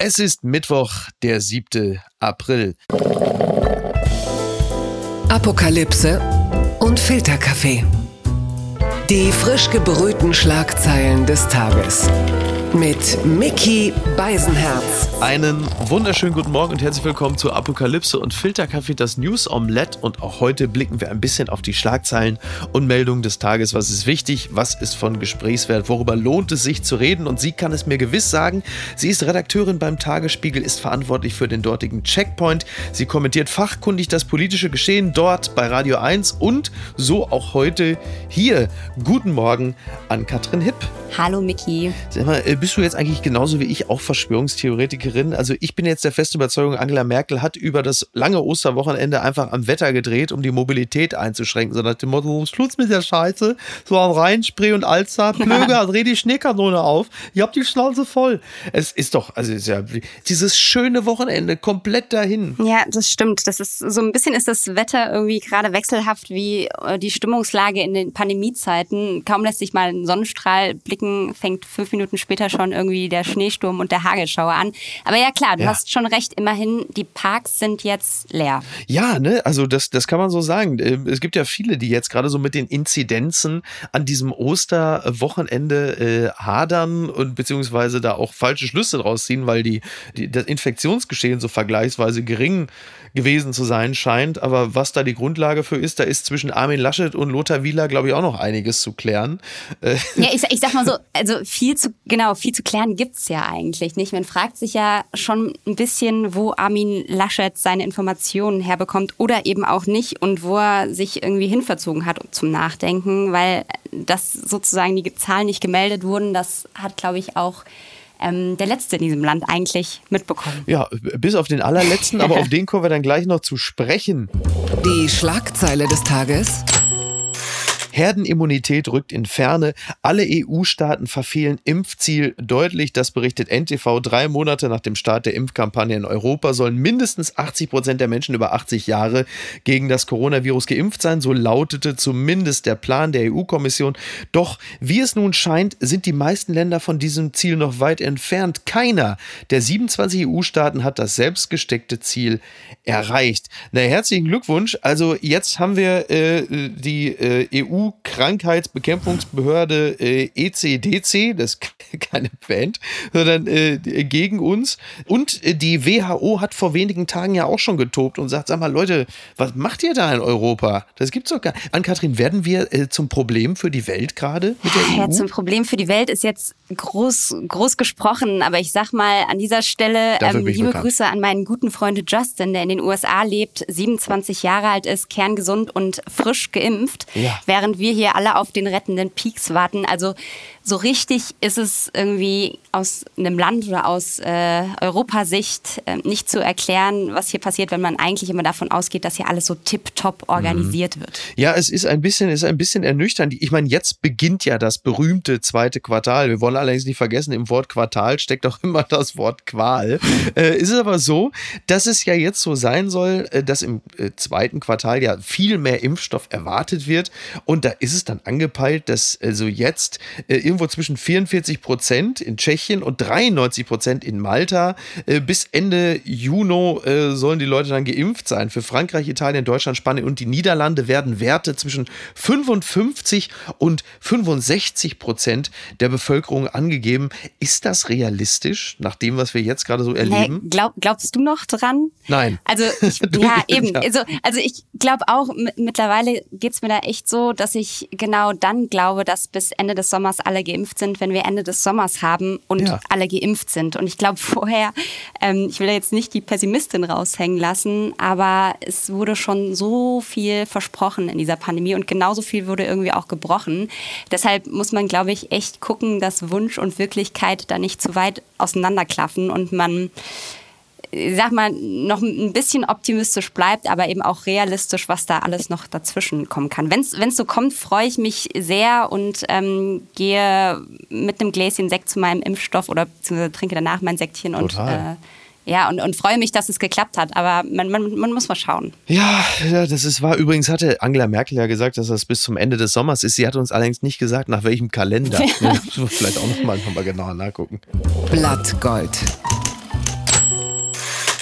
Es ist Mittwoch, der 7. April. Apokalypse und Filterkaffee. Die frisch gebrühten Schlagzeilen des Tages. Mit Mickey Beisenherz. Einen wunderschönen guten Morgen und herzlich willkommen zu Apokalypse und Filterkaffee, das News Omelette. Und auch heute blicken wir ein bisschen auf die Schlagzeilen und Meldungen des Tages. Was ist wichtig? Was ist von Gesprächswert? Worüber lohnt es sich zu reden? Und sie kann es mir gewiss sagen. Sie ist Redakteurin beim Tagesspiegel, ist verantwortlich für den dortigen Checkpoint. Sie kommentiert fachkundig das politische Geschehen dort bei Radio 1 und so auch heute hier. Guten Morgen an Katrin Hipp. Hallo Mickey. Sag mal, äh, bist du jetzt eigentlich genauso wie ich auch Verschwörungstheoretikerin? Also ich bin jetzt der festen Überzeugung, Angela Merkel hat über das lange Osterwochenende einfach am Wetter gedreht, um die Mobilität einzuschränken. So nach dem Motto, Schluss mit der Scheiße, so am Rhein, Spree und Alster, Plöger, dreh die Schneekanone auf, ihr habt die Schnauze voll. Es ist doch, also ist ja dieses schöne Wochenende komplett dahin. Ja, das stimmt. Das ist so ein bisschen ist das Wetter irgendwie gerade wechselhaft wie äh, die Stimmungslage in den Pandemiezeiten. Kaum lässt sich mal ein Sonnenstrahl blicken blicken, fängt fünf Minuten später schon irgendwie der Schneesturm und der Hagelschauer an. Aber ja klar, du ja. hast schon recht, immerhin, die Parks sind jetzt leer. Ja, ne, also das, das kann man so sagen. Ähm, es gibt ja viele, die jetzt gerade so mit den Inzidenzen an diesem Osterwochenende äh, hadern und beziehungsweise da auch falsche Schlüsse draus ziehen, weil die, die, das Infektionsgeschehen so vergleichsweise gering gewesen zu sein scheint. Aber was da die Grundlage für ist, da ist zwischen Armin Laschet und Lothar Wieler, glaube ich, auch noch einiges zu klären. Äh, ja, ich, ich sag mal so, also viel zu, genau, viel zu klären gibt es ja eigentlich nicht. Man fragt sich ja schon ein bisschen, wo Armin Laschet seine Informationen herbekommt oder eben auch nicht und wo er sich irgendwie hinverzogen hat zum Nachdenken, weil das sozusagen die Zahlen nicht gemeldet wurden, das hat, glaube ich, auch ähm, der Letzte in diesem Land eigentlich mitbekommen. Ja, bis auf den allerletzten, aber auf den kommen wir dann gleich noch zu sprechen. Die Schlagzeile des Tages. Herdenimmunität rückt in Ferne. Alle EU-Staaten verfehlen Impfziel deutlich. Das berichtet NTV. Drei Monate nach dem Start der Impfkampagne in Europa sollen mindestens 80 Prozent der Menschen über 80 Jahre gegen das Coronavirus geimpft sein. So lautete zumindest der Plan der EU-Kommission. Doch wie es nun scheint, sind die meisten Länder von diesem Ziel noch weit entfernt. Keiner der 27 EU-Staaten hat das selbstgesteckte Ziel erreicht. Na, herzlichen Glückwunsch. Also jetzt haben wir äh, die äh, EU EU-Krankheitsbekämpfungsbehörde äh, ECDC, das ist keine Band, sondern äh, gegen uns. Und äh, die WHO hat vor wenigen Tagen ja auch schon getobt und sagt, sag mal Leute, was macht ihr da in Europa? Das gibt's doch gar nicht. Ann-Kathrin, werden wir äh, zum Problem für die Welt gerade mit der ja, EU? zum Problem für die Welt ist jetzt groß, groß gesprochen, aber ich sag mal an dieser Stelle ähm, liebe bekannt. Grüße an meinen guten Freund Justin, der in den USA lebt, 27 Jahre alt ist, kerngesund und frisch geimpft, ja. während wir hier alle auf den rettenden Peaks warten. Also so richtig ist es irgendwie aus einem Land oder aus äh, Europasicht äh, nicht zu erklären, was hier passiert, wenn man eigentlich immer davon ausgeht, dass hier alles so tipptopp organisiert mhm. wird. Ja, es ist ein bisschen, ist ein bisschen ernüchternd. Ich meine, jetzt beginnt ja das berühmte zweite Quartal. Wir wollen allerdings nicht vergessen, im Wort Quartal steckt auch immer das Wort Qual. Äh, ist es aber so, dass es ja jetzt so sein soll, äh, dass im äh, zweiten Quartal ja viel mehr Impfstoff erwartet wird. Und da ist es dann angepeilt, dass also jetzt äh, irgendwo zwischen 44 Prozent in Tschechien und 93 Prozent in Malta. Äh, bis Ende Juni äh, sollen die Leute dann geimpft sein. Für Frankreich, Italien, Deutschland, Spanien und die Niederlande werden Werte zwischen 55 und 65 Prozent der Bevölkerung angegeben. Ist das realistisch, nach dem, was wir jetzt gerade so erleben? Nee, glaub, glaubst du noch dran? Nein. Also, ich, ja, eben. Ja. Also, also ich glaube auch, mittlerweile geht es mir da echt so, dass ich genau dann glaube, dass bis Ende des Sommers alle geimpft sind, wenn wir Ende des Sommers haben und ja. alle geimpft sind. Und ich glaube vorher, ähm, ich will jetzt nicht die Pessimistin raushängen lassen, aber es wurde schon so viel versprochen in dieser Pandemie und genauso viel wurde irgendwie auch gebrochen. Deshalb muss man, glaube ich, echt gucken, dass Wunsch und Wirklichkeit da nicht zu weit auseinanderklaffen und man sag mal, noch ein bisschen optimistisch bleibt, aber eben auch realistisch, was da alles noch dazwischen kommen kann. Wenn es so kommt, freue ich mich sehr und ähm, gehe mit einem Gläschen Sekt zu meinem Impfstoff oder trinke danach mein Sektchen Total. und äh, ja, und, und freue mich, dass es geklappt hat. Aber man, man, man muss mal schauen. Ja, ja, das ist wahr. Übrigens hatte Angela Merkel ja gesagt, dass das bis zum Ende des Sommers ist. Sie hat uns allerdings nicht gesagt, nach welchem Kalender. Ja. Vielleicht auch noch mal, noch mal genauer nachgucken. Blattgold.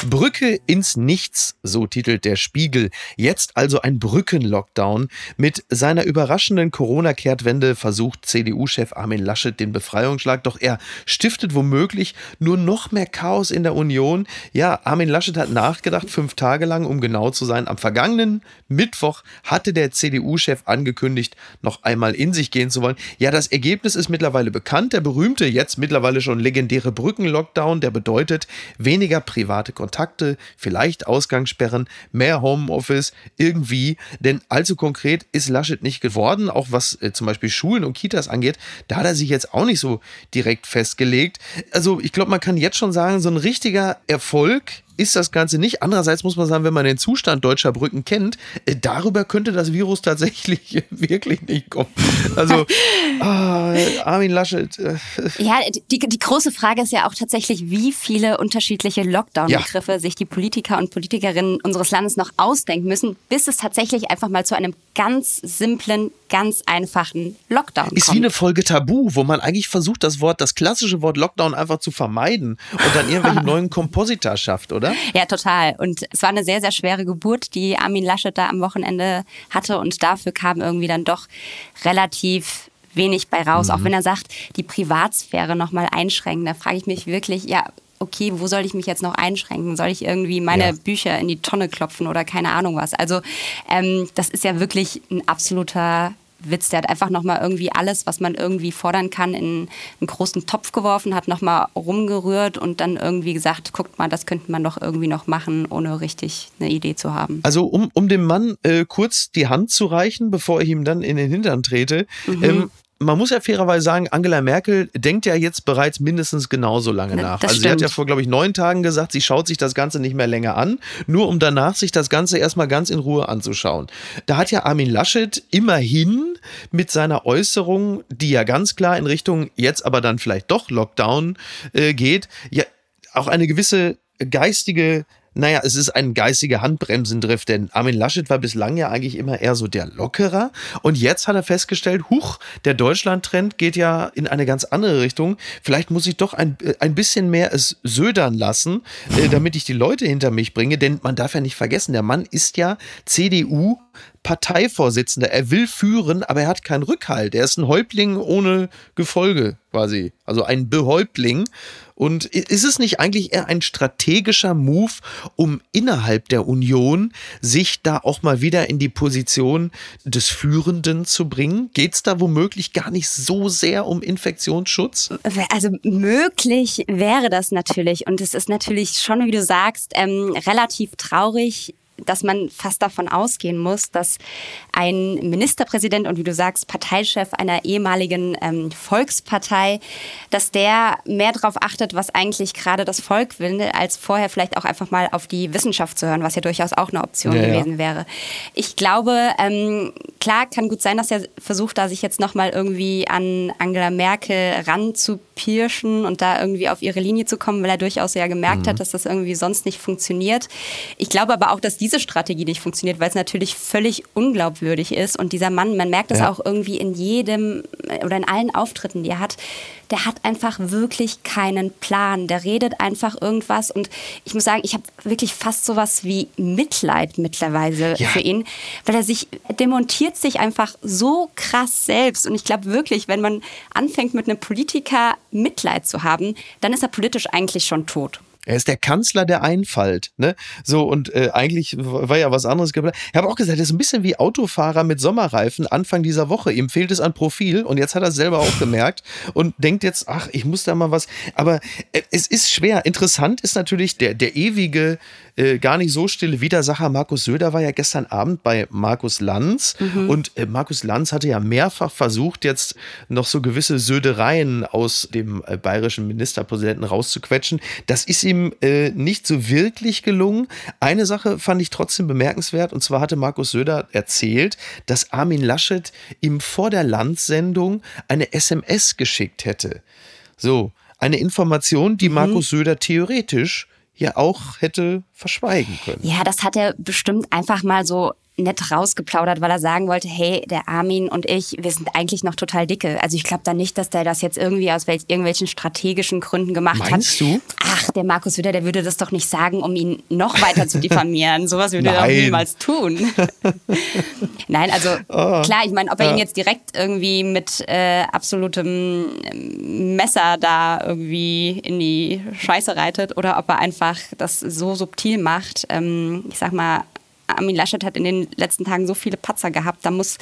Brücke ins Nichts, so titelt der Spiegel. Jetzt also ein Brückenlockdown. Mit seiner überraschenden Corona-Kehrtwende versucht CDU-Chef Armin Laschet den Befreiungsschlag, doch er stiftet womöglich nur noch mehr Chaos in der Union. Ja, Armin Laschet hat nachgedacht, fünf Tage lang, um genau zu sein. Am vergangenen Mittwoch hatte der CDU-Chef angekündigt, noch einmal in sich gehen zu wollen. Ja, das Ergebnis ist mittlerweile bekannt. Der berühmte, jetzt mittlerweile schon legendäre Brückenlockdown, der bedeutet weniger private Kontakte, vielleicht Ausgangssperren, mehr Homeoffice, irgendwie. Denn allzu konkret ist Laschet nicht geworden, auch was äh, zum Beispiel Schulen und Kitas angeht. Da hat er sich jetzt auch nicht so direkt festgelegt. Also ich glaube, man kann jetzt schon sagen, so ein richtiger Erfolg ist das Ganze nicht. Andererseits muss man sagen, wenn man den Zustand deutscher Brücken kennt, äh, darüber könnte das Virus tatsächlich wirklich nicht kommen. Also, ah, Armin Laschet. Äh. Ja, die, die große Frage ist ja auch tatsächlich, wie viele unterschiedliche Lockdown-Begriffe ja. sich die Politiker und Politikerinnen unseres Landes noch ausdenken müssen, bis es tatsächlich einfach mal zu einem ganz simplen, ganz einfachen Lockdown ist kommt. Ist wie eine Folge Tabu, wo man eigentlich versucht, das Wort, das klassische Wort Lockdown einfach zu vermeiden und dann irgendwelche neuen Komposita schafft, oder? Ja, total. Und es war eine sehr, sehr schwere Geburt, die Armin Laschet da am Wochenende hatte und dafür kam irgendwie dann doch relativ wenig bei raus, mhm. auch wenn er sagt, die Privatsphäre nochmal einschränken. Da frage ich mich wirklich, ja, okay, wo soll ich mich jetzt noch einschränken? Soll ich irgendwie meine ja. Bücher in die Tonne klopfen oder keine Ahnung was? Also ähm, das ist ja wirklich ein absoluter Witz. Der hat einfach nochmal irgendwie alles, was man irgendwie fordern kann, in einen großen Topf geworfen, hat nochmal rumgerührt und dann irgendwie gesagt, guckt mal, das könnte man doch irgendwie noch machen, ohne richtig eine Idee zu haben. Also um, um dem Mann äh, kurz die Hand zu reichen, bevor ich ihm dann in den Hintern trete, mhm. ähm, man muss ja fairerweise sagen, Angela Merkel denkt ja jetzt bereits mindestens genauso lange nach. Das also sie hat ja vor, glaube ich, neun Tagen gesagt, sie schaut sich das Ganze nicht mehr länger an, nur um danach sich das Ganze erstmal ganz in Ruhe anzuschauen. Da hat ja Armin Laschet immerhin mit seiner Äußerung, die ja ganz klar in Richtung jetzt aber dann vielleicht doch Lockdown äh, geht, ja auch eine gewisse geistige naja, es ist ein geistiger Handbremsendriff, denn Armin Laschet war bislang ja eigentlich immer eher so der Lockerer. Und jetzt hat er festgestellt, huch, der Deutschland-Trend geht ja in eine ganz andere Richtung. Vielleicht muss ich doch ein, äh, ein bisschen mehr es södern lassen, äh, damit ich die Leute hinter mich bringe. Denn man darf ja nicht vergessen, der Mann ist ja CDU Parteivorsitzender. Er will führen, aber er hat keinen Rückhalt. Er ist ein Häuptling ohne Gefolge quasi. Also ein Behäuptling. Und ist es nicht eigentlich eher ein strategischer Move, um innerhalb der Union sich da auch mal wieder in die Position des Führenden zu bringen? Geht es da womöglich gar nicht so sehr um Infektionsschutz? Also möglich wäre das natürlich. Und es ist natürlich schon, wie du sagst, ähm, relativ traurig, dass man fast davon ausgehen muss, dass ein Ministerpräsident und wie du sagst, Parteichef einer ehemaligen ähm, Volkspartei, dass der mehr darauf achtet, was eigentlich gerade das Volk will, als vorher vielleicht auch einfach mal auf die Wissenschaft zu hören, was ja durchaus auch eine Option ja, gewesen ja. wäre. Ich glaube, ähm, klar, kann gut sein, dass er versucht, da sich jetzt nochmal irgendwie an Angela Merkel ranzupirschen und da irgendwie auf ihre Linie zu kommen, weil er durchaus ja gemerkt mhm. hat, dass das irgendwie sonst nicht funktioniert. Ich glaube aber auch, dass die diese Strategie nicht funktioniert, weil es natürlich völlig unglaubwürdig ist. Und dieser Mann, man merkt das ja. auch irgendwie in jedem oder in allen Auftritten, die er hat, der hat einfach wirklich keinen Plan. Der redet einfach irgendwas. Und ich muss sagen, ich habe wirklich fast sowas wie Mitleid mittlerweile ja. für ihn, weil er sich demontiert sich einfach so krass selbst. Und ich glaube wirklich, wenn man anfängt mit einem Politiker Mitleid zu haben, dann ist er politisch eigentlich schon tot. Er ist der Kanzler der Einfalt. Ne? So, und äh, eigentlich war ja was anderes geplant. Ich habe auch gesagt, er ist ein bisschen wie Autofahrer mit Sommerreifen Anfang dieser Woche. Ihm fehlt es an Profil und jetzt hat er es selber auch gemerkt und denkt jetzt, ach, ich muss da mal was. Aber äh, es ist schwer. Interessant ist natürlich der, der ewige äh, gar nicht so stille Widersacher Markus Söder war ja gestern Abend bei Markus Lanz mhm. und äh, Markus Lanz hatte ja mehrfach versucht, jetzt noch so gewisse Södereien aus dem äh, bayerischen Ministerpräsidenten rauszuquetschen. Das ist ihm äh, nicht so wirklich gelungen. Eine Sache fand ich trotzdem bemerkenswert und zwar hatte Markus Söder erzählt, dass Armin Laschet ihm vor der Landsendung eine SMS geschickt hätte. So, eine Information, die mhm. Markus Söder theoretisch ja auch hätte verschweigen können. Ja, das hat er bestimmt einfach mal so nett rausgeplaudert, weil er sagen wollte, hey, der Armin und ich, wir sind eigentlich noch total dicke. Also ich glaube da nicht, dass der das jetzt irgendwie aus irgendwelchen strategischen Gründen gemacht Meinst hat. du? Ach, der Markus Witter, der würde das doch nicht sagen, um ihn noch weiter zu diffamieren. Sowas würde er doch niemals tun. Nein, also oh. klar, ich meine, ob er ihn jetzt direkt irgendwie mit äh, absolutem Messer da irgendwie in die Scheiße reitet oder ob er einfach das so subtil macht. Ähm, ich sag mal, Armin Laschet hat in den letzten Tagen so viele Patzer gehabt, da muss,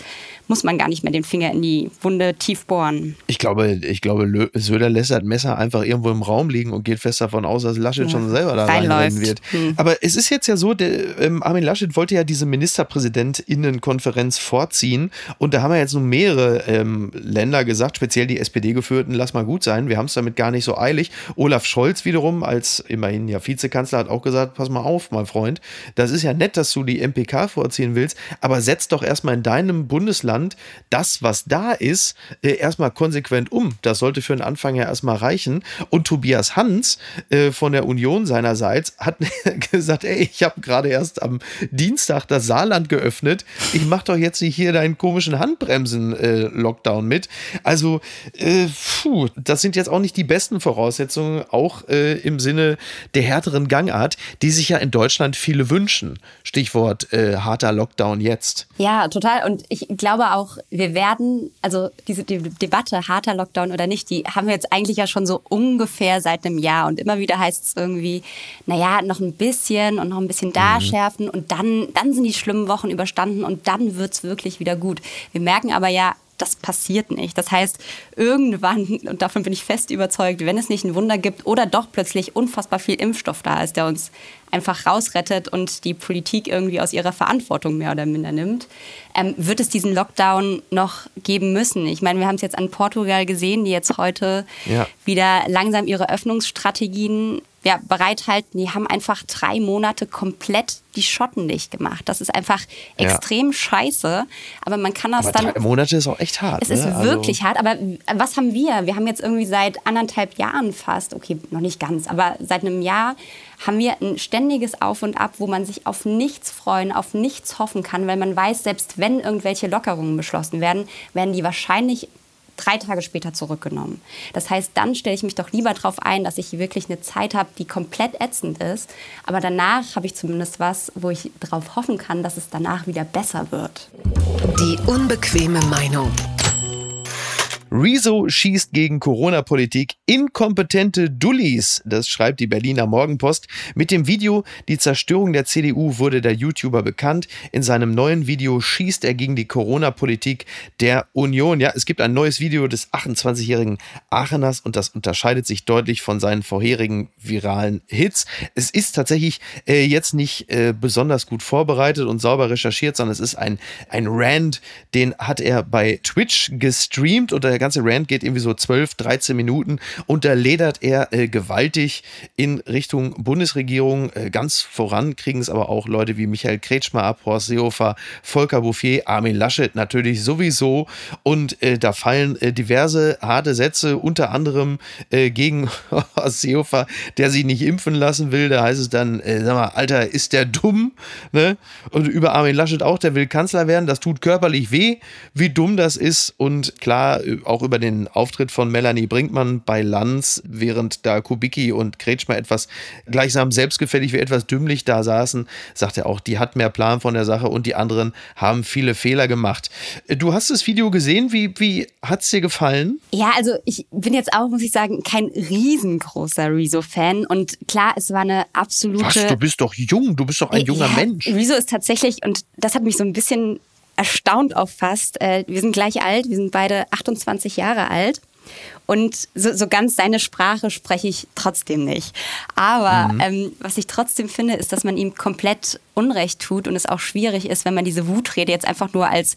muss man gar nicht mehr den Finger in die Wunde tief bohren. Ich glaube, ich glaube, Söder lässt das Messer einfach irgendwo im Raum liegen und geht fest davon aus, dass Laschet ja, schon selber da reinrennen wird. Hm. Aber es ist jetzt ja so, der, ähm, Armin Laschet wollte ja diese Ministerpräsidentinnenkonferenz vorziehen und da haben ja jetzt nun mehrere ähm, Länder gesagt, speziell die SPD-geführten, lass mal gut sein, wir haben es damit gar nicht so eilig. Olaf Scholz wiederum als immerhin ja Vizekanzler hat auch gesagt, pass mal auf, mein Freund, das ist ja nett, dass du die MPK vorziehen willst, aber setz doch erstmal in deinem Bundesland das, was da ist, äh, erstmal konsequent um. Das sollte für den Anfang ja erstmal reichen. Und Tobias Hans äh, von der Union seinerseits hat gesagt, ey, ich habe gerade erst am Dienstag das Saarland geöffnet. Ich mache doch jetzt nicht hier deinen komischen Handbremsen-Lockdown äh, mit. Also, puh, das sind jetzt auch nicht die besten Voraussetzungen, auch im Sinne der härteren Gangart, die sich ja in Deutschland viele wünschen. Stichwort Stichwort äh, harter Lockdown jetzt. Ja, total. Und ich glaube auch, wir werden, also diese die Debatte, harter Lockdown oder nicht, die haben wir jetzt eigentlich ja schon so ungefähr seit einem Jahr. Und immer wieder heißt es irgendwie, naja, noch ein bisschen und noch ein bisschen da mhm. schärfen und dann, dann sind die schlimmen Wochen überstanden und dann wird es wirklich wieder gut. Wir merken aber ja, das passiert nicht. Das heißt, irgendwann, und davon bin ich fest überzeugt, wenn es nicht ein Wunder gibt oder doch plötzlich unfassbar viel Impfstoff da ist, der uns einfach rausrettet und die Politik irgendwie aus ihrer Verantwortung mehr oder minder nimmt, ähm, wird es diesen Lockdown noch geben müssen. Ich meine, wir haben es jetzt an Portugal gesehen, die jetzt heute ja. wieder langsam ihre Öffnungsstrategien ja, bereithalten. Die haben einfach drei Monate komplett die Schotten dicht gemacht. Das ist einfach extrem ja. scheiße. Aber man kann das aber dann. Drei Monate ist auch echt hart. Es ne? ist also wirklich hart. Aber was haben wir? Wir haben jetzt irgendwie seit anderthalb Jahren fast, okay, noch nicht ganz, aber seit einem Jahr haben wir ein ständiges Auf und Ab, wo man sich auf nichts freuen, auf nichts hoffen kann, weil man weiß, selbst wenn irgendwelche Lockerungen beschlossen werden, werden die wahrscheinlich drei Tage später zurückgenommen. Das heißt, dann stelle ich mich doch lieber darauf ein, dass ich wirklich eine Zeit habe, die komplett ätzend ist. Aber danach habe ich zumindest was, wo ich darauf hoffen kann, dass es danach wieder besser wird. Die unbequeme Meinung. Rezo schießt gegen Corona-Politik inkompetente Dullis. Das schreibt die Berliner Morgenpost. Mit dem Video Die Zerstörung der CDU wurde der YouTuber bekannt. In seinem neuen Video schießt er gegen die Corona-Politik der Union. Ja, es gibt ein neues Video des 28-jährigen Aacheners und das unterscheidet sich deutlich von seinen vorherigen viralen Hits. Es ist tatsächlich äh, jetzt nicht äh, besonders gut vorbereitet und sauber recherchiert, sondern es ist ein, ein Rand, den hat er bei Twitch gestreamt und der ganze Rant geht irgendwie so 12, 13 Minuten und da ledert er äh, gewaltig in Richtung Bundesregierung. Äh, ganz voran kriegen es aber auch Leute wie Michael Kretschmer ab, Horst Seehofer, Volker Bouffier, Armin Laschet natürlich sowieso. Und äh, da fallen äh, diverse harte Sätze, unter anderem äh, gegen Horst Seehofer, der sich nicht impfen lassen will. Da heißt es dann, äh, sag mal, Alter, ist der dumm? Ne? Und über Armin Laschet auch, der will Kanzler werden. Das tut körperlich weh, wie dumm das ist. Und klar, auch auch über den Auftritt von Melanie Brinkmann bei Lanz, während da Kubicki und Kretschmer etwas gleichsam selbstgefällig wie etwas dümmlich da saßen, sagt er auch, die hat mehr Plan von der Sache und die anderen haben viele Fehler gemacht. Du hast das Video gesehen, wie, wie hat es dir gefallen? Ja, also ich bin jetzt auch, muss ich sagen, kein riesengroßer Rezo-Fan und klar, es war eine absolute... Was, du bist doch jung, du bist doch ein junger ja, Mensch. Rezo ist tatsächlich, und das hat mich so ein bisschen erstaunt auch fast. Äh, wir sind gleich alt, wir sind beide 28 Jahre alt. Und so, so ganz seine Sprache spreche ich trotzdem nicht. Aber mhm. ähm, was ich trotzdem finde, ist, dass man ihm komplett Unrecht tut und es auch schwierig ist, wenn man diese Wutrede jetzt einfach nur als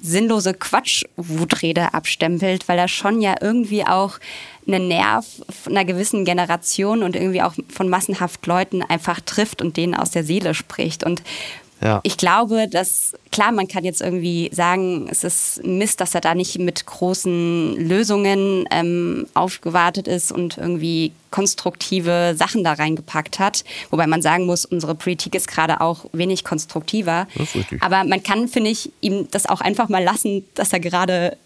sinnlose Quatsch-Wutrede abstempelt, weil er schon ja irgendwie auch einen Nerv einer gewissen Generation und irgendwie auch von massenhaft Leuten einfach trifft und denen aus der Seele spricht. Und Ja. Ich glaube, dass, klar, man kann jetzt irgendwie sagen, es ist Mist, dass er da nicht mit großen Lösungen ähm, aufgewartet ist und irgendwie konstruktive Sachen da reingepackt hat. Wobei man sagen muss, unsere Politik ist gerade auch wenig konstruktiver. Aber man kann, finde ich, ihm das auch einfach mal lassen, dass er gerade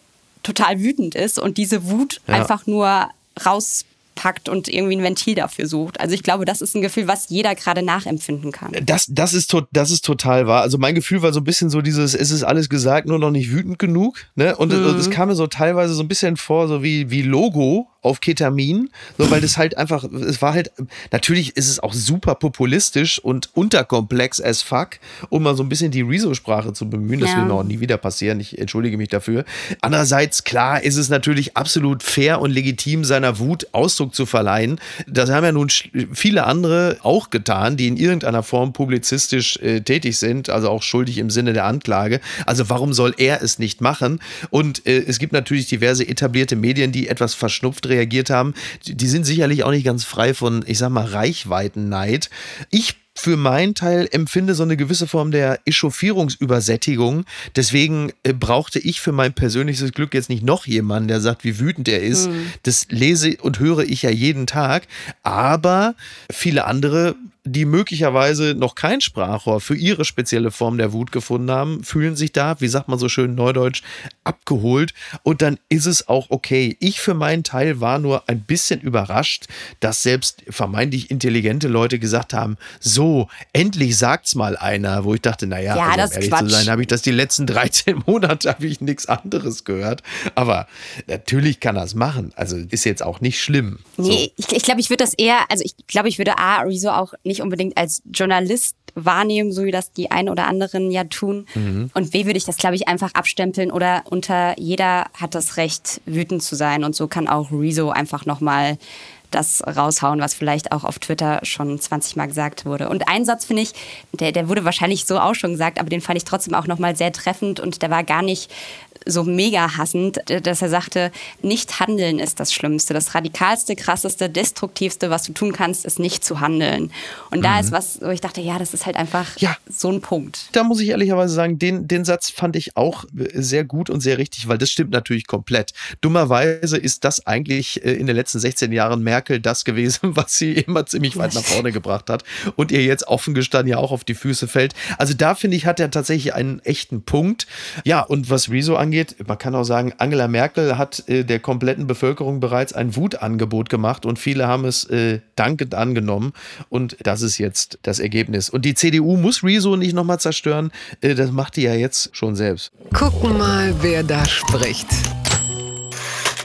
total wütend ist und diese Wut ja. einfach nur raus packt und irgendwie ein Ventil dafür sucht. Also ich glaube, das ist ein Gefühl, was jeder gerade nachempfinden kann. Das, das, ist, das ist total wahr. Also mein Gefühl war so ein bisschen so dieses, es ist alles gesagt, nur noch nicht wütend genug. Ne? Und mhm. es kam mir so teilweise so ein bisschen vor, so wie, wie Logo auf Ketamin, so weil das halt einfach, es war halt, natürlich ist es auch super populistisch und unterkomplex as fuck, um mal so ein bisschen die Rezo-Sprache zu bemühen. Das ja. will mir auch nie wieder passieren. Ich entschuldige mich dafür. Andererseits, klar, ist es natürlich absolut fair und legitim, seiner Wut Ausdruck zu verleihen. Das haben ja nun viele andere auch getan, die in irgendeiner Form publizistisch äh, tätig sind, also auch schuldig im Sinne der Anklage. Also warum soll er es nicht machen? Und äh, es gibt natürlich diverse etablierte Medien, die etwas verschnupft reagiert haben, die sind sicherlich auch nicht ganz frei von, ich sag mal, Reichweitenneid. Ich für meinen Teil empfinde so eine gewisse Form der Echauffierungsübersättigung. Deswegen äh, brauchte ich für mein persönliches Glück jetzt nicht noch jemanden, der sagt, wie wütend er ist. Mhm. Das lese und höre ich ja jeden Tag. Aber viele andere die möglicherweise noch kein Sprachrohr für ihre spezielle Form der Wut gefunden haben, fühlen sich da, wie sagt man so schön neudeutsch, abgeholt und dann ist es auch okay. Ich für meinen Teil war nur ein bisschen überrascht, dass selbst vermeintlich intelligente Leute gesagt haben, so, endlich sagt's mal einer, wo ich dachte, naja, ja, also, um ehrlich Quatsch. zu sein, habe ich das die letzten 13 Monate, habe ich nichts anderes gehört. Aber natürlich kann er es machen. Also ist jetzt auch nicht schlimm. Nee, so. ich, ich glaube, ich würde das eher, also ich glaube, ich würde A, Rezo auch nicht unbedingt als Journalist wahrnehmen, so wie das die einen oder anderen ja tun. Mhm. Und B würde ich das, glaube ich, einfach abstempeln oder unter jeder hat das Recht, wütend zu sein. Und so kann auch Rezo einfach nochmal das raushauen, was vielleicht auch auf Twitter schon 20 Mal gesagt wurde. Und ein Satz finde ich, der, der wurde wahrscheinlich so auch schon gesagt, aber den fand ich trotzdem auch nochmal sehr treffend und der war gar nicht so mega hassend, dass er sagte, nicht handeln ist das Schlimmste. Das radikalste, krasseste, destruktivste, was du tun kannst, ist nicht zu handeln. Und mhm. da ist was, wo ich dachte, ja, das ist halt einfach ja. so ein Punkt. Da muss ich ehrlicherweise sagen, den, den Satz fand ich auch sehr gut und sehr richtig, weil das stimmt natürlich komplett. Dummerweise ist das eigentlich äh, in den letzten 16 Jahren Merkel das gewesen, was sie immer ziemlich weit nach vorne gebracht hat und ihr jetzt offen gestanden ja auch auf die Füße fällt. Also da finde ich, hat er tatsächlich einen echten Punkt. Ja, und was Rezo angeht, angeht, man kann auch sagen, Angela Merkel hat äh, der kompletten Bevölkerung bereits ein Wutangebot gemacht und viele haben es äh, dankend angenommen. Und das ist jetzt das Ergebnis. Und die CDU muss Rezo nicht nochmal zerstören. Äh, das macht die ja jetzt schon selbst. Gucken mal, wer da spricht.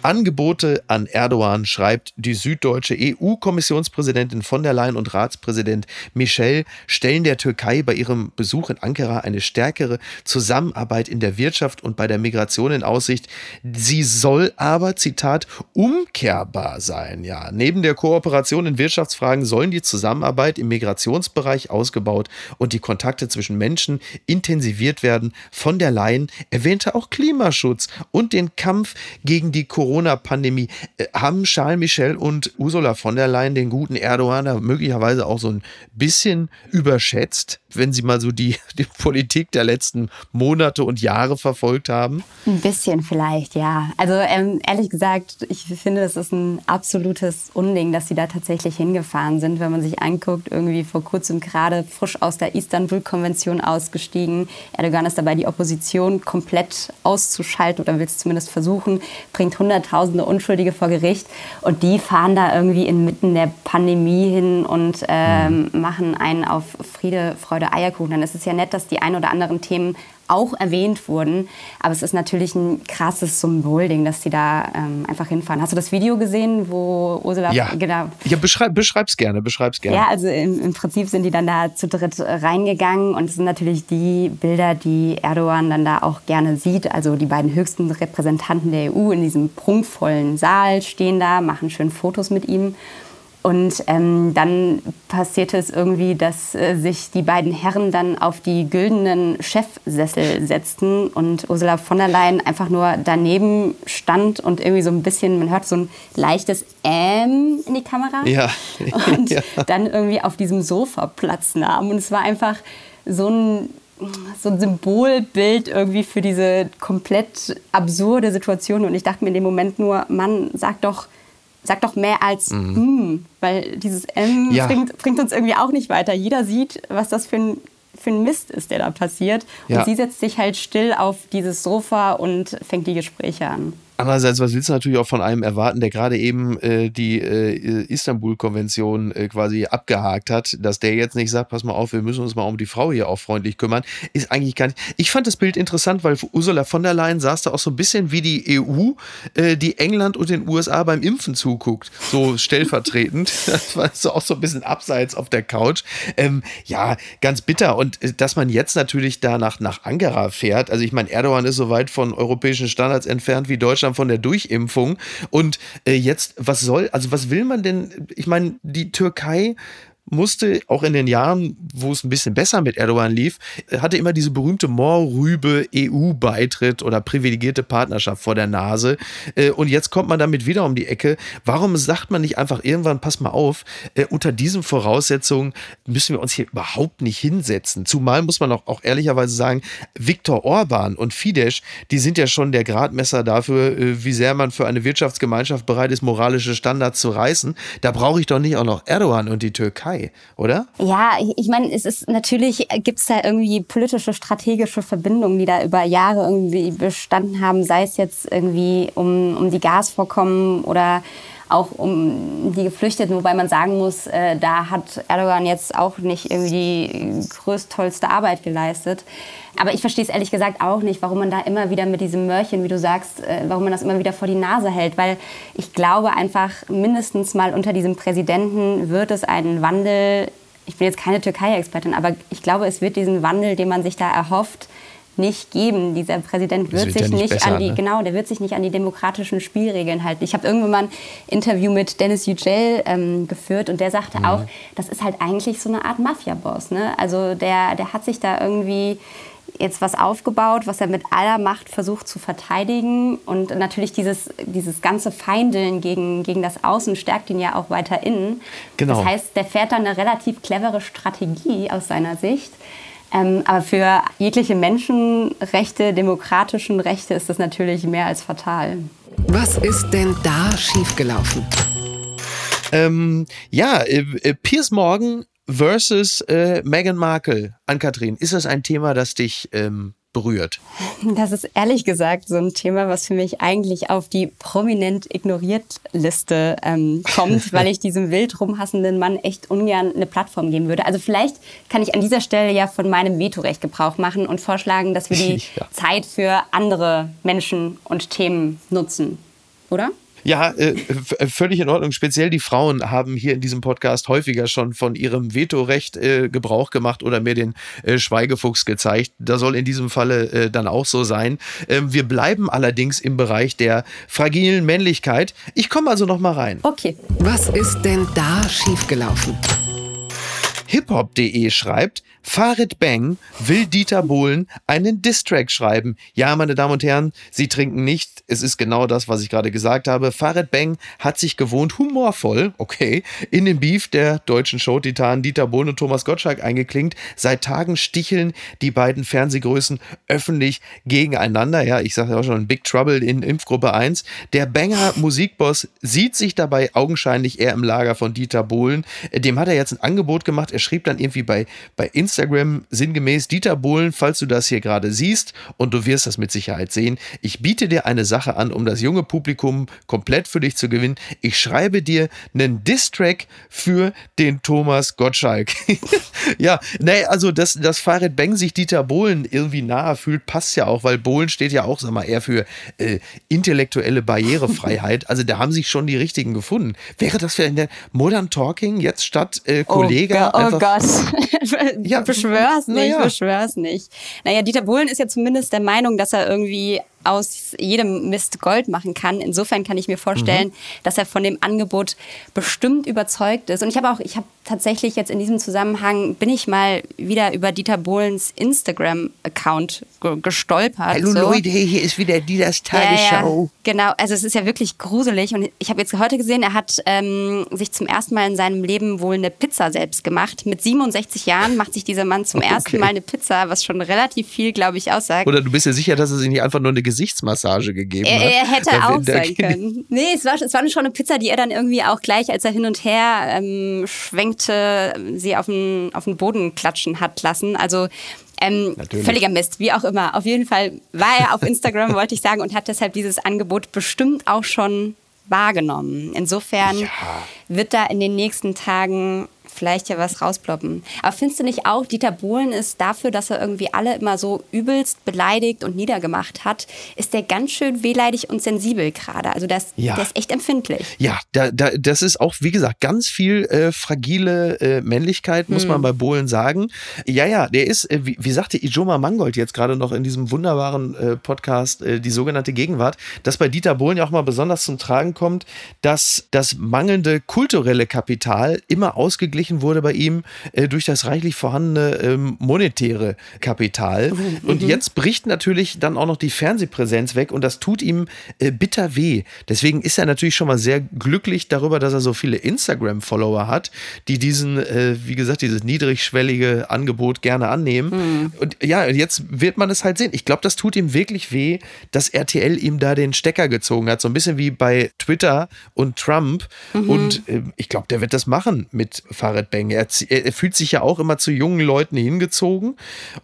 Angebote an Erdogan, schreibt die süddeutsche EU-Kommissionspräsidentin von der Leyen und Ratspräsident Michel, stellen der Türkei bei ihrem Besuch in Ankara eine stärkere Zusammenarbeit in der Wirtschaft und bei der Migration in Aussicht. Sie soll aber, Zitat, umkehrbar sein. Ja, neben der Kooperation in Wirtschaftsfragen sollen die Zusammenarbeit im Migrationsbereich ausgebaut und die Kontakte zwischen Menschen intensiviert werden. Von der Leyen erwähnte auch Klimaschutz und den Kampf gegen die Corona Corona-Pandemie. Äh, haben Charles Michel und Ursula von der Leyen den guten Erdogan da möglicherweise auch so ein bisschen überschätzt, wenn sie mal so die, die Politik der letzten Monate und Jahre verfolgt haben? Ein bisschen vielleicht, ja. Also ähm, ehrlich gesagt, ich finde, das ist ein absolutes Unding, dass sie da tatsächlich hingefahren sind. Wenn man sich anguckt, irgendwie vor kurzem gerade frisch aus der Istanbul-Konvention ausgestiegen. Erdogan ist dabei, die Opposition komplett auszuschalten oder will es zumindest versuchen, bringt Hunderttausende Unschuldige vor Gericht und die fahren da irgendwie inmitten der Pandemie hin und ähm, mhm. machen einen auf Friede, Freude, Eierkuchen. Dann ist es ja nett, dass die ein oder anderen Themen auch erwähnt wurden. Aber es ist natürlich ein krasses Symbolding, dass sie da ähm, einfach hinfahren. Hast du das Video gesehen, wo Ursula... Ja, genau, ja beschreib, beschreib's gerne, beschreib's gerne. Ja, also im, im, Prinzip sind die dann da zu dritt reingegangen und es sind natürlich die Bilder, die Erdogan dann da auch gerne sieht. Also die beiden höchsten Repräsentanten der EU in diesem prunkvollen Saal stehen da, machen schön Fotos mit ihm. Und ähm, dann passierte es irgendwie, dass äh, sich die beiden Herren dann auf die güldenen Chefsessel setzten und Ursula von der Leyen einfach nur daneben stand und irgendwie so ein bisschen, man hört so ein leichtes Ähm in die Kamera. Ja. Und ja. dann irgendwie auf diesem Sofa Platz nahm. Und es war einfach so ein so ein Symbolbild irgendwie für diese komplett absurde Situation. Und ich dachte mir in dem Moment nur, Mann, sag doch, sag doch mehr als mhm. mm, weil dieses M ja. bringt, bringt, uns irgendwie auch nicht weiter. Jeder sieht, was das für ein, für ein Mist ist, der da passiert. Und ja. sie setzt sich halt still auf dieses Sofa und fängt die Gespräche an. Andererseits, was willst du natürlich auch von einem erwarten, der gerade eben äh, die äh, Istanbul-Konvention äh, quasi abgehakt hat, dass der jetzt nicht sagt, pass mal auf, wir müssen uns mal um die Frau hier auch freundlich kümmern, ist eigentlich gar nicht. Ich fand das Bild interessant, weil Ursula von der Leyen saß da auch so ein bisschen wie die EU, äh, die England und den USA beim Impfen zuguckt, so stellvertretend. das war so auch so ein bisschen abseits auf der Couch. Ähm, ja, ganz bitter. Und äh, dass man jetzt natürlich da nach, nach Ankara fährt, also ich meine, Erdogan ist so weit von europäischen Standards entfernt wie Deutschland Deutschland von der Durchimpfung. Und äh, jetzt, was soll, also was will man denn? Ich meine, die Türkei musste auch in den Jahren, wo es ein bisschen besser mit Erdogan lief, hatte immer diese berühmte Moorrübe EU-Beitritt oder privilegierte Partnerschaft vor der Nase. Äh, und jetzt kommt man damit wieder um die Ecke. Warum sagt man nicht einfach irgendwann, pass mal auf, äh, unter diesen Voraussetzungen müssen wir uns hier überhaupt nicht hinsetzen. Zumal muss man auch, auch ehrlicherweise sagen, Viktor Orban und Fidesz, die sind ja schon der Gradmesser dafür, äh, wie sehr man für eine Wirtschaftsgemeinschaft bereit ist, moralische Standards zu reißen. Da brauche ich doch nicht auch noch Erdogan und die Türkei vorbei, oder? Ja, ich meine, es ist natürlich, gibt es da irgendwie politische, strategische Verbindungen, die da über Jahre irgendwie bestanden haben, sei es jetzt irgendwie um, um die Gasvorkommen oder auch um die Geflüchteten, wobei man sagen muss, äh, da hat Erdogan jetzt auch nicht irgendwie die größtollste Arbeit geleistet. Aber ich verstehe es ehrlich gesagt auch nicht, warum man da immer wieder mit diesem Mörchen, wie du sagst, äh, warum man das immer wieder vor die Nase hält. Weil ich glaube einfach, mindestens mal unter diesem Präsidenten wird es einen Wandel, ich bin jetzt keine Türkei-Expertin, aber ich glaube, es wird diesen Wandel, den man sich da erhofft, nicht geben. Dieser Präsident wird, wird sich nicht, nicht besser, an die, ne? genau, der wird sich nicht an die demokratischen Spielregeln halten. Ich habe irgendwann mal ein Interview mit Dennis Yücel ähm, geführt und der sagte mhm. auch, das ist halt eigentlich so eine Art Mafia-Boss. Ne? Also der, der hat sich da irgendwie jetzt was aufgebaut, was er mit aller Macht versucht zu verteidigen. Und natürlich dieses, dieses ganze Feindeln gegen, gegen das Außen stärkt ihn ja auch weiter innen. Genau. Das heißt, der fährt dann eine relativ clevere Strategie aus seiner Sicht. Ähm, aber für jegliche Menschenrechte, demokratischen Rechte ist das natürlich mehr als fatal. Was ist denn da schiefgelaufen? Ähm, ja, äh, äh Piers Morgan versus äh, Meghan Markle. Ann-Kathrin, ist das ein Thema, das dich ähm, berührt? Das ist ehrlich gesagt so ein Thema, was für mich eigentlich auf die prominent ignoriert Liste ähm, kommt, weil ich diesem wild rumhassenden Mann echt ungern eine Plattform geben würde. Also vielleicht kann ich an dieser Stelle ja von meinem Vetorecht Gebrauch machen und vorschlagen, dass wir die ja. Zeit für andere Menschen und Themen nutzen, oder? Ja, äh, äh, völlig in Ordnung. Speziell die Frauen haben hier in diesem Podcast häufiger schon von ihrem Vetorecht äh, Gebrauch gemacht oder mir den äh, Schweigefuchs gezeigt. Da soll in diesem Falle äh, dann auch so sein. Ähm, wir bleiben allerdings im Bereich der fragilen Männlichkeit. Ich komme also noch mal rein. Okay. Was ist denn da schiefgelaufen? hiphop.de schreibt, Farid Bang will Dieter Bohlen einen Distrack schreiben. Ja, meine Damen und Herren, Sie trinken nicht. Es ist genau das, was ich gerade gesagt habe. Farid Bang hat sich gewohnt humorvoll, okay, in den Beef der deutschen Showtitanen Dieter Bohlen und Thomas Gottschalk eingeklinkt. Seit Tagen sticheln die beiden Fernsehgrößen öffentlich gegeneinander. Ja, ich sage ja auch schon Big Trouble in Impfgruppe 1. Der Banger Musikboss sieht sich dabei augenscheinlich eher im Lager von Dieter Bohlen. Dem hat er jetzt ein Angebot gemacht. Er schrieb dann irgendwie bei, bei Instagram Instagram sinngemäß Dieter Bohlen, falls du das hier gerade siehst und du wirst das mit Sicherheit sehen. Ich biete dir eine Sache an, um das junge Publikum komplett für dich zu gewinnen. Ich schreibe dir einen Distrack für den Thomas Gottschalk. ja, nee, also dass das Farid Beng sich Dieter Bohlen irgendwie nahe fühlt, passt ja auch, weil Bohlen steht ja auch, sag mal, eher für äh, intellektuelle Barrierefreiheit. Also da haben sich schon die richtigen gefunden. Wäre das für in der Modern Talking jetzt statt äh, Kollege? Oh, oh Gott. ja, beschwör's nicht, naja. beschwör's nicht. Naja, Dieter Bohlen ist ja zumindest der Meinung, dass er irgendwie aus jedem Mist Gold machen kann. Insofern kann ich mir vorstellen, mhm. dass er von dem Angebot bestimmt überzeugt ist. Und ich habe auch, ich habe tatsächlich jetzt in diesem Zusammenhang bin ich mal wieder über Dieter Bohlens Instagram-Account gestolpert. Hallo so. Leute, hier ist wieder Dieters Tagesschau. Ja, ja, genau, also es ist ja wirklich gruselig. Und ich habe jetzt heute gesehen, er hat ähm, sich zum ersten Mal in seinem Leben wohl eine Pizza selbst gemacht. Mit 67 Jahren macht sich dieser Mann zum okay. ersten Mal eine Pizza, was schon relativ viel, glaube ich, aussagt. Oder du bist ja sicher, dass er sich nicht einfach nur eine Gesichtsmassage gegeben er, hat? Er hätte da, auch sein können. Nee, es war, es war schon eine Pizza, die er dann irgendwie auch gleich, als er hin und her ähm, schwenkte, sie auf den, auf den Boden klatschen hat lassen. Also ähm, völliger Mist, wie auch immer. Auf jeden Fall war er auf Instagram, wollte ich sagen, und hat deshalb dieses Angebot bestimmt auch schon wahrgenommen. Insofern ja. wird da in den nächsten Tagen vielleicht ja was rausploppen. Aber findest du nicht auch, Dieter Bohlen ist dafür, dass er irgendwie alle immer so übelst beleidigt und niedergemacht hat, ist der ganz schön wehleidig und sensibel gerade. Also das, ja. der ist echt empfindlich. Ja, da, da, das ist auch, wie gesagt, ganz viel äh, fragile äh, Männlichkeit, muss hm. man bei Bohlen sagen. Ja, ja, der ist, äh, wie, wie sagte Ijoma Mangold jetzt gerade noch in diesem wunderbaren äh, Podcast, äh, die sogenannte Gegenwart, dass bei Dieter Bohlen ja auch mal besonders zum Tragen kommt, dass das mangelnde kulturelle Kapital immer ausgeglichen ausgeglichen wurde bei ihm äh, durch das reichlich vorhandene ähm, monetäre Kapital. Mhm. Und jetzt bricht natürlich dann auch noch die Fernsehpräsenz weg und das tut ihm äh, bitter weh. Deswegen ist er natürlich schon mal sehr glücklich darüber, dass er so viele Instagram-Follower hat, die diesen, äh, wie gesagt, dieses niedrigschwellige Angebot gerne annehmen. Mhm. Und ja, jetzt wird man es halt sehen. Ich glaube, das tut ihm wirklich weh, dass RTL ihm da den Stecker gezogen hat. So ein bisschen wie bei Twitter und Trump. Mhm. Und äh, ich glaube, der wird das machen mit Farid Farid Bang. Er, er, fühlt sich ja auch immer zu jungen Leuten hingezogen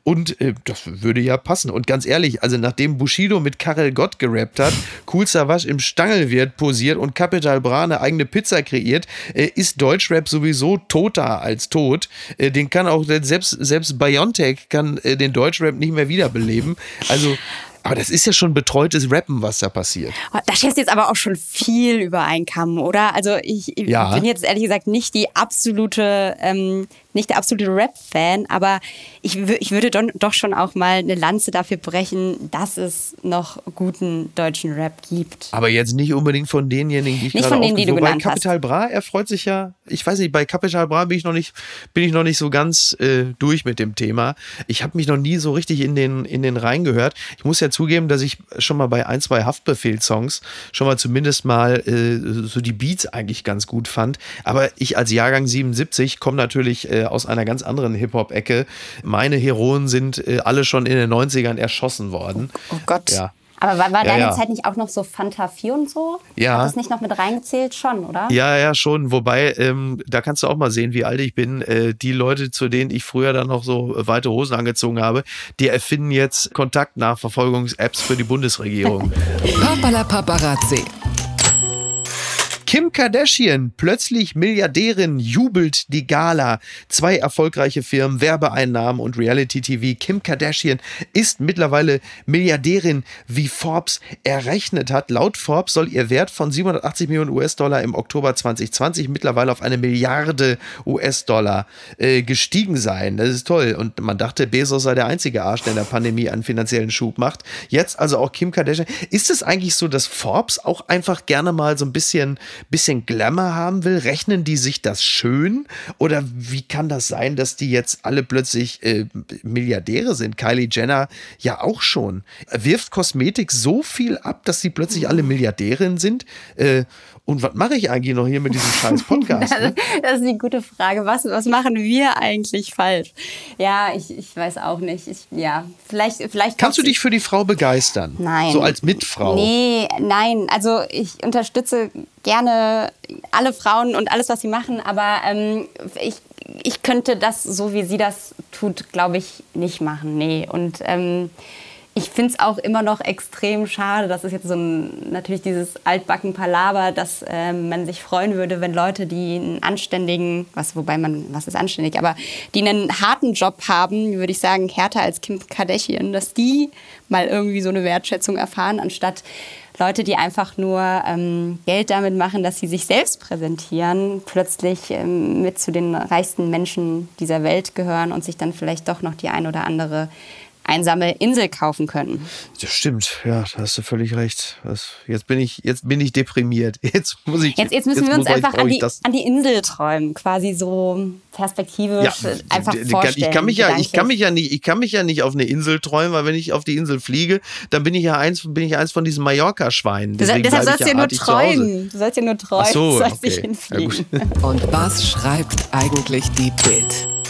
und äh, das würde ja passen. Und ganz ehrlich, also nachdem Bushido mit Karel Gott gerappt hat, Cool Savage im Stangelwirt posiert und Capital Bra eine eigene Pizza kreiert, äh, ist Deutschrap sowieso toter als tot. Äh, den kann auch selbst, selbst Biontech kann äh, den Deutschrap nicht mehr wiederbeleben. Also aber das ist ja schon betreutes Rappen, was da passiert. Oh, da schätzt jetzt aber auch schon viel über einen Kamm, oder? Also ich ja. bin jetzt ehrlich gesagt nicht die absolute ähm, nicht der absolute Rap-Fan, aber ich, ich würde don, doch schon auch mal eine Lanze dafür brechen, dass es noch guten deutschen Rap gibt. Aber jetzt nicht unbedingt von denjenigen, die ich nicht gerade von denen, die du Wobei genannt Capital hast. Bra, er freut sich ja, ich weiß nicht, bei Capital Bra bin ich noch nicht, bin ich noch nicht so ganz äh, durch mit dem Thema. Ich habe mich noch nie so richtig in den, in den reingehört. Ich muss ja zugeben, dass ich schon mal bei ein, zwei Haftbefehl-Songs schon mal zumindest mal äh, so die Beats eigentlich ganz gut fand. Aber ich als Jahrgang 77 komme natürlich äh, aus einer ganz anderen Hip-Hop-Ecke. Meine Heroen sind äh, alle schon in den 90ern erschossen worden. Oh, oh Gott. Ja. Aber war, war ja, deine ja. Zeit nicht auch noch so Fanta 4 und so? Ja. Hat das nicht noch mit reingezählt? Schon, oder? Ja, ja, schon. Wobei, ähm, da kannst du auch mal sehen, wie alt ich bin. Äh, die Leute, zu denen ich früher dann noch so weite Hosen angezogen habe, die erfinden jetzt Kontaktnachverfolgungs-Apps für die Bundesregierung. Papala Paparazzi. Kim Kardashian, plötzlich Milliardärin, jubelt die Gala. Zwei erfolgreiche Firmen, Werbeeinnahmen und Reality-TV. Kim Kardashian ist mittlerweile Milliardärin, wie Forbes errechnet hat. Laut Forbes soll ihr Wert von 780 Millionen US-Dollar im Oktober 2020 mittlerweile auf eine Milliarde US-Dollar äh, gestiegen sein. Das ist toll. Und man dachte, Bezos sei der einzige Arsch, der in der Pandemie einen finanziellen Schub macht. Jetzt also auch Kim Kardashian. Ist es eigentlich so, dass Forbes auch einfach gerne mal so ein bisschen bisschen Glamour haben will? Rechnen die sich das schön? Oder wie kann das sein, dass die jetzt alle plötzlich äh, Milliardäre sind? Kylie Jenner ja auch schon. Wirft Kosmetik so viel ab, dass sie plötzlich alle Milliardärinnen sind? Äh, und was mache ich eigentlich noch hier mit diesem scheiß Podcast? Ne? das ist eine gute Frage. Was, was machen wir eigentlich falsch? Ja, ich, ich weiß auch nicht. Ich, ja, vielleicht, vielleicht Kannst du dich für die Frau begeistern? Nein. So als Mitfrau? Nee, nein. Also ich unterstütze gerne alle Frauen und alles, was sie machen, aber ähm, ich, ich könnte das, so wie sie das tut, glaube ich, nicht machen. Nee. Und ähm, ich finde es auch immer noch extrem schade. Das ist jetzt so ein, natürlich dieses altbacken Palaber, dass äh, man sich freuen würde, wenn Leute, die einen anständigen, was, wobei man, was ist anständig, aber die einen harten Job haben, würde ich sagen, härter als Kim Kardashian, dass die mal irgendwie so eine Wertschätzung erfahren, anstatt Leute, die einfach nur ähm, Geld damit machen, dass sie sich selbst präsentieren, plötzlich ähm, mit zu den reichsten Menschen dieser Welt gehören und sich dann vielleicht doch noch die ein oder andere einsame Insel kaufen können. Das stimmt, ja, da hast du völlig recht. Das, jetzt bin ich, jetzt bin ich deprimiert. Jetzt muss ich. Jetzt, jetzt müssen jetzt wir uns einfach an die, an die Insel träumen, quasi so perspektivisch ja, einfach vorstellen. Ich kann mich ja, ich kann mich ja nicht, ich kann mich ja nicht auf eine Insel träumen, weil wenn ich auf die Insel fliege, dann bin ich ja eins, bin ich eins von diesen Mallorca-Schweinen. Deshalb sollst du ja nur träumen. Du sollst ja nur träumen. Ach so, du sollst okay. nicht hinfliegen. Ja, Und was schreibt eigentlich die Bild?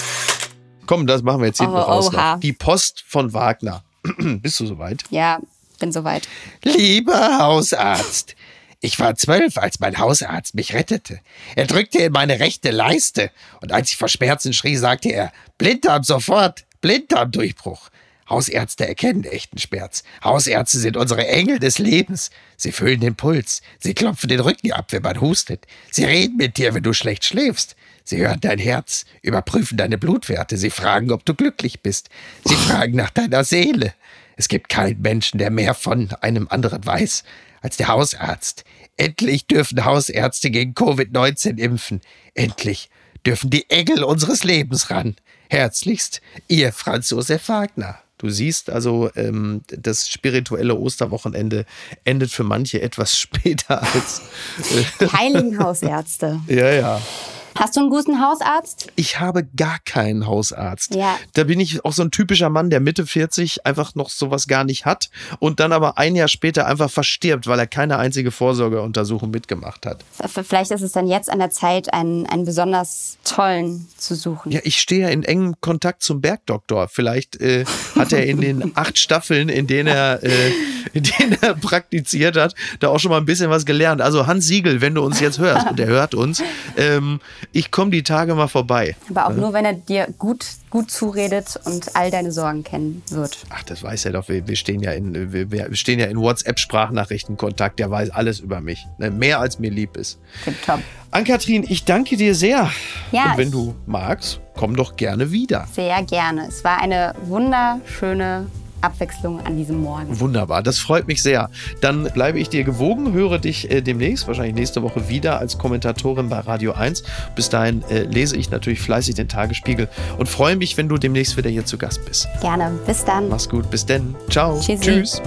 Komm, das machen wir jetzt hinten oh, raus. Noch. Die Post von Wagner. Bist du soweit? Ja, bin soweit. Lieber Hausarzt, ich war zwölf, als mein Hausarzt mich rettete. Er drückte in meine rechte Leiste und als ich vor Schmerzen schrie, sagte er, Blinddarm sofort, Blinddarmdurchbruch. Hausärzte erkennen echten Schmerz. Hausärzte sind unsere Engel des Lebens. Sie füllen den Puls. Sie klopfen den Rücken ab, wenn man hustet. Sie reden mit dir, wenn du schlecht schläfst. Sie hören dein Herz, überprüfen deine Blutwerte, sie fragen, ob du glücklich bist, sie fragen nach deiner Seele. Es gibt keinen Menschen, der mehr von einem anderen weiß als der Hausarzt. Endlich dürfen Hausärzte gegen Covid-19 impfen. Endlich dürfen die Engel unseres Lebens ran. Herzlichst, Ihr Franz Josef Wagner. Du siehst also, ähm, das spirituelle Osterwochenende endet für manche etwas später als. Äh Heiligen Hausärzte. ja, ja. Hast du einen guten Hausarzt? Ich habe gar keinen Hausarzt. Ja. Da bin ich auch so ein typischer Mann, der Mitte 40 einfach noch sowas gar nicht hat und dann aber ein Jahr später einfach verstirbt, weil er keine einzige Vorsorgeuntersuchung mitgemacht hat. Vielleicht ist es dann jetzt an der Zeit, einen, einen besonders tollen zu suchen. Ja, ich stehe ja in engem Kontakt zum Bergdoktor. Vielleicht äh, hat er in den acht Staffeln, in denen er, äh, in denen er praktiziert hat, da auch schon mal ein bisschen was gelernt. Also Hans Siegel, wenn du uns jetzt hörst und er hört uns, ähm, ich komme die Tage mal vorbei. Aber auch ja. nur, wenn er dir gut, gut zuredet und all deine Sorgen kennen wird. Ach, das weiß er doch. Wir, wir stehen ja in, wir, wir stehen ja in WhatsApp-Sprachnachrichtenkontakt. Der weiß alles über mich. Ne? Mehr als mir lieb ist. Tipptopp. Ann-Kathrin, ich danke dir sehr. Ja, und wenn du magst, komm doch gerne wieder. Sehr gerne. Es war eine wunderschöne Abwechslung an diesem Morgen. Wunderbar, das freut mich sehr. Dann bleibe ich dir gewogen, höre dich äh, demnächst, wahrscheinlich nächste Woche wieder als Kommentatorin bei Radio 1. Bis dahin äh, lese ich natürlich fleißig den Tagesspiegel und freue mich, wenn du demnächst wieder hier zu Gast bist. Gerne, bis dann. Mach's gut, bis denn. Ciao. Tschüssi. Tschüss.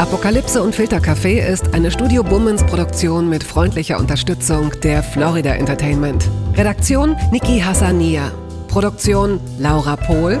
Apokalypse und Filtercafé ist eine Studio Bummens Produktion mit freundlicher Unterstützung der Florida Entertainment. Redaktion Niki Hassania. Produktion Laura Pohl.